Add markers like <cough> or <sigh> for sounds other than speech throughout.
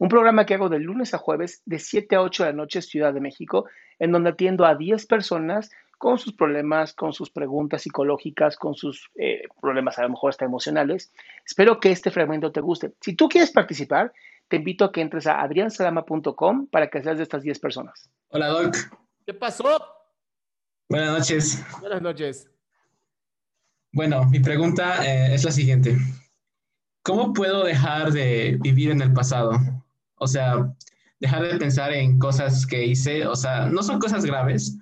un programa que hago de lunes a jueves de 7 a 8 de la noche Ciudad de México, en donde atiendo a 10 personas con sus problemas, con sus preguntas psicológicas, con sus eh, problemas a lo mejor hasta emocionales. Espero que este fragmento te guste. Si tú quieres participar, te invito a que entres a adriansalama.com para que seas de estas 10 personas. Hola, Doc. ¿Qué pasó? Buenas noches. Buenas noches. Bueno, mi pregunta eh, es la siguiente. ¿Cómo puedo dejar de vivir en el pasado? O sea, dejar de pensar en cosas que hice, o sea, no son cosas graves,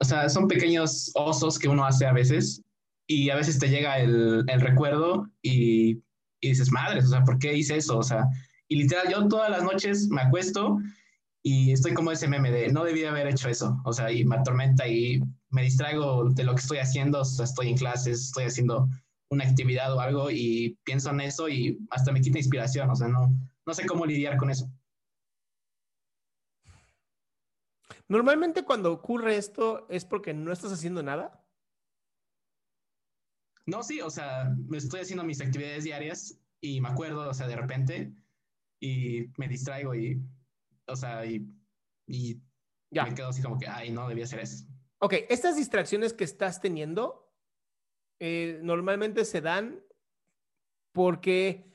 o sea, son pequeños osos que uno hace a veces y a veces te llega el, el recuerdo y, y, dices, madres, o sea, ¿por qué hice eso? O sea, y literal, yo todas las noches me acuesto y estoy como ese meme de no debía haber hecho eso, o sea, y me atormenta y me distraigo de lo que estoy haciendo, o sea, estoy en clases, estoy haciendo una actividad o algo y pienso en eso y hasta me quita inspiración, o sea, no, no sé cómo lidiar con eso. Normalmente cuando ocurre esto es porque no estás haciendo nada. No, sí, o sea, me estoy haciendo mis actividades diarias y me acuerdo, o sea, de repente y me distraigo y, o sea, y, y ya. me quedo así como que, ay, no, debía hacer eso. Ok, estas distracciones que estás teniendo eh, normalmente se dan porque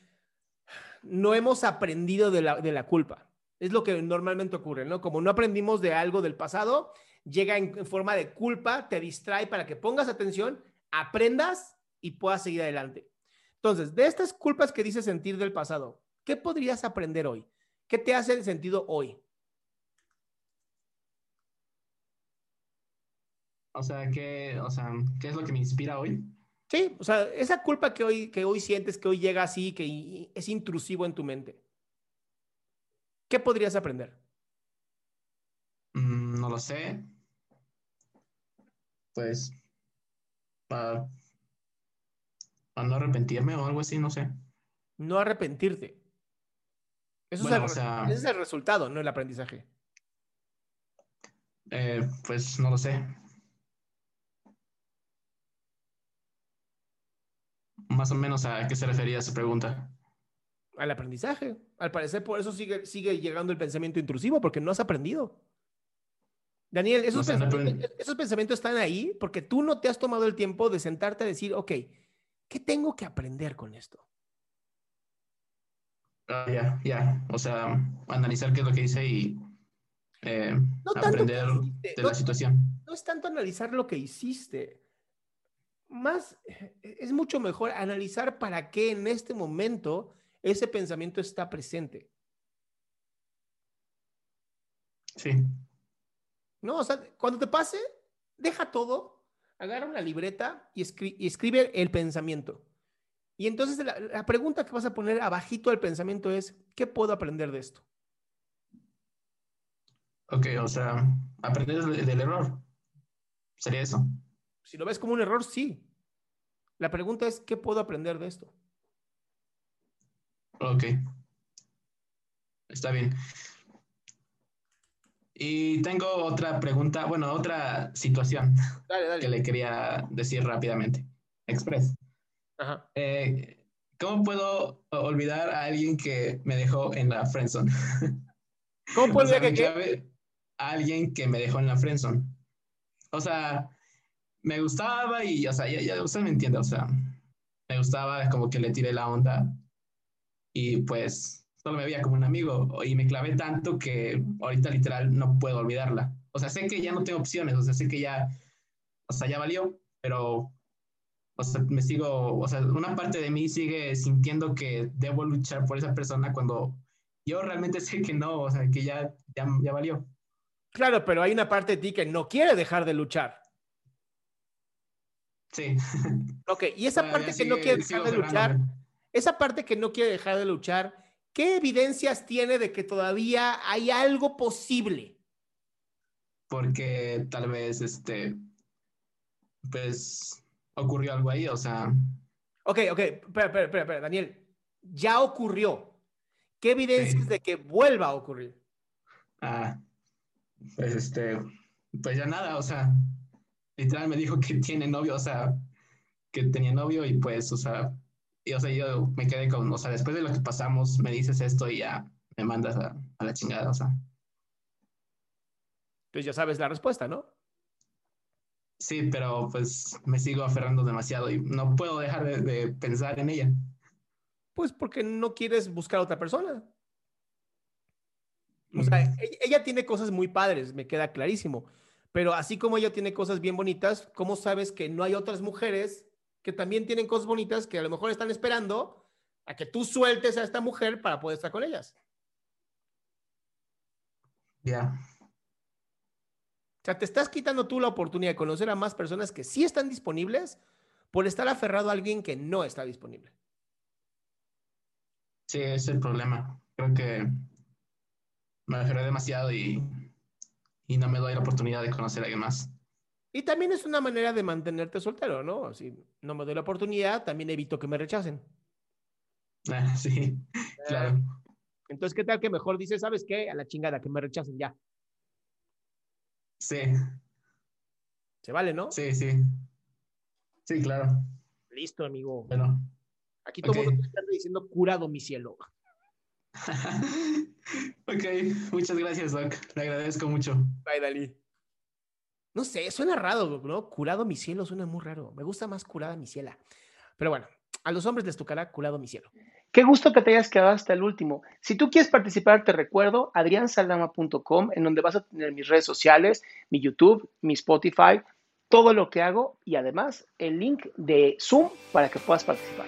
no hemos aprendido de la, de la culpa. Es lo que normalmente ocurre, ¿no? Como no aprendimos de algo del pasado, llega en, en, forma de culpa, te distrae para que pongas atención, aprendas y puedas seguir adelante. Entonces, de estas culpas que dices sentir del pasado, ¿qué podrías aprender hoy? ¿Qué te hace sentido hoy? O sea, ¿qué, o sea, ¿qué es lo que me inspira hoy? Sí, o sea, esa culpa que hoy, que hoy sientes, que hoy llega así, que es intrusivo en tu mente. ¿Qué podrías aprender? Mm, no lo sé. Pues para, para, no arrepentirme o algo así, no sé. No arrepentirte. Eso bueno, es, el, o sea, ese es el resultado, no el aprendizaje. Eh, pues no lo sé. Más o menos a qué se refería esa pregunta al aprendizaje. Al parecer, por eso sigue, sigue llegando el pensamiento intrusivo, porque no has aprendido. Daniel, esos, pensamientos, esos, pensamientos, están ahí porque tú no te has tomado el tiempo de sentarte a decir, ok, ¿qué tengo que aprender con esto? Uh, ya, yeah, ya. Yeah. O sea, analizar qué es lo que hice y eh, no aprender de no, la situación. No es tanto analizar lo que hiciste. Más, es mucho mejor analizar para qué en este momento ese pensamiento está presente. Sí. No, o sea, cuando te pase, deja todo, agarra una libreta y, escri y escribe el pensamiento. Y entonces la, la, pregunta que vas a poner abajito del pensamiento es, ¿qué puedo aprender de esto? Ok, o sea, aprender del, del error. Sería eso. Si lo ves como un error, sí. La pregunta es, ¿qué puedo aprender de esto? Ok. Está bien. Y tengo otra pregunta, bueno, otra situación Dale, dale. que le quería decir rápidamente. Express. Ajá. Eh, ¿Cómo puedo olvidar a alguien que me dejó en la friendzone? <laughs> ¿Cómo O puedo sea, que me qué? clavé a alguien que me dejó en la friendzone. O sea, me gustaba y, o sea, ya, ya usted me entiende, o sea, me gustaba, como que le tiré la onda y pues solo me veía como un amigo y me clavé tanto que ahorita literal no puedo olvidarla. O sea, sé que ya no tengo opciones, o sea, sé que ya, o sea, ya valió, pero, o sea, me sigo, o sea, una parte de mí sigue sintiendo que debo luchar por esa persona cuando yo realmente <laughs> sé que no, o sea, que ya, ya, ya valió. Claro, pero hay una parte de ti que no quiere dejar de luchar. Sí. <laughs> Ok, y esa Todavía parte que no sigue- quiere sigo dejar de luchar. Esa parte que no quiere dejar de luchar, ¿qué evidencias tiene de que todavía hay algo posible? Porque tal vez, este, pues, ocurrió algo ahí, o sea, Ok, ok, espera, espera, espera, espera, Daniel. Ya ocurrió. ¿Qué evidencias Sí. de que vuelva a ocurrir? ah, pues, este, pues ya nada, o sea, literal me dijo que tiene novio, o sea, que tenía novio y pues, o sea, y, o sea, yo me quedé con, o sea, después de lo que pasamos, me dices esto y ya me mandas a, a la chingada, o sea, Entonces ya sabes la respuesta, ¿no? sí, pero pues me sigo aferrando demasiado y no puedo dejar de, de pensar en ella. Pues porque no quieres buscar a otra persona. O sea, e- ella tiene cosas muy padres, me queda clarísimo. Pero así como ella tiene cosas bien bonitas, ¿cómo sabes que no hay otras mujeres que también tienen cosas bonitas que a lo mejor están esperando a que tú sueltes a esta mujer para poder estar con ellas? Ya. O sea, te estás quitando tú la oportunidad de conocer a más personas que sí están disponibles por estar aferrado a alguien que no está disponible. Sí, es el problema. Creo que me aferré demasiado y, y no me doy la oportunidad de conocer a alguien más. Y también es una manera de mantenerte soltero, ¿no? Si no me doy la oportunidad, también evito que me rechacen. Ah, sí, claro. Entonces, ¿qué tal que mejor dices, ¿sabes qué? A la chingada, que me rechacen ya. Sí, Se vale, ¿no? sí, sí. Sí, claro. Listo, amigo. Bueno. Aquí todo el ok. mundo está diciendo curado mi cielo. <laughs> ok, muchas gracias, Doc. Le agradezco mucho. Bye, Dalí. No sé, suena raro, ¿no? Curado mi cielo suena muy raro. Me gusta más curada mi ciela. Pero bueno, a los hombres les tocará curado mi cielo. Qué gusto que te hayas quedado hasta el último. Si tú quieres participar, te recuerdo adriansaldama.com, en donde vas a tener mis redes sociales, mi YouTube, mi Spotify, todo lo que hago y además el link de Zoom para que puedas participar.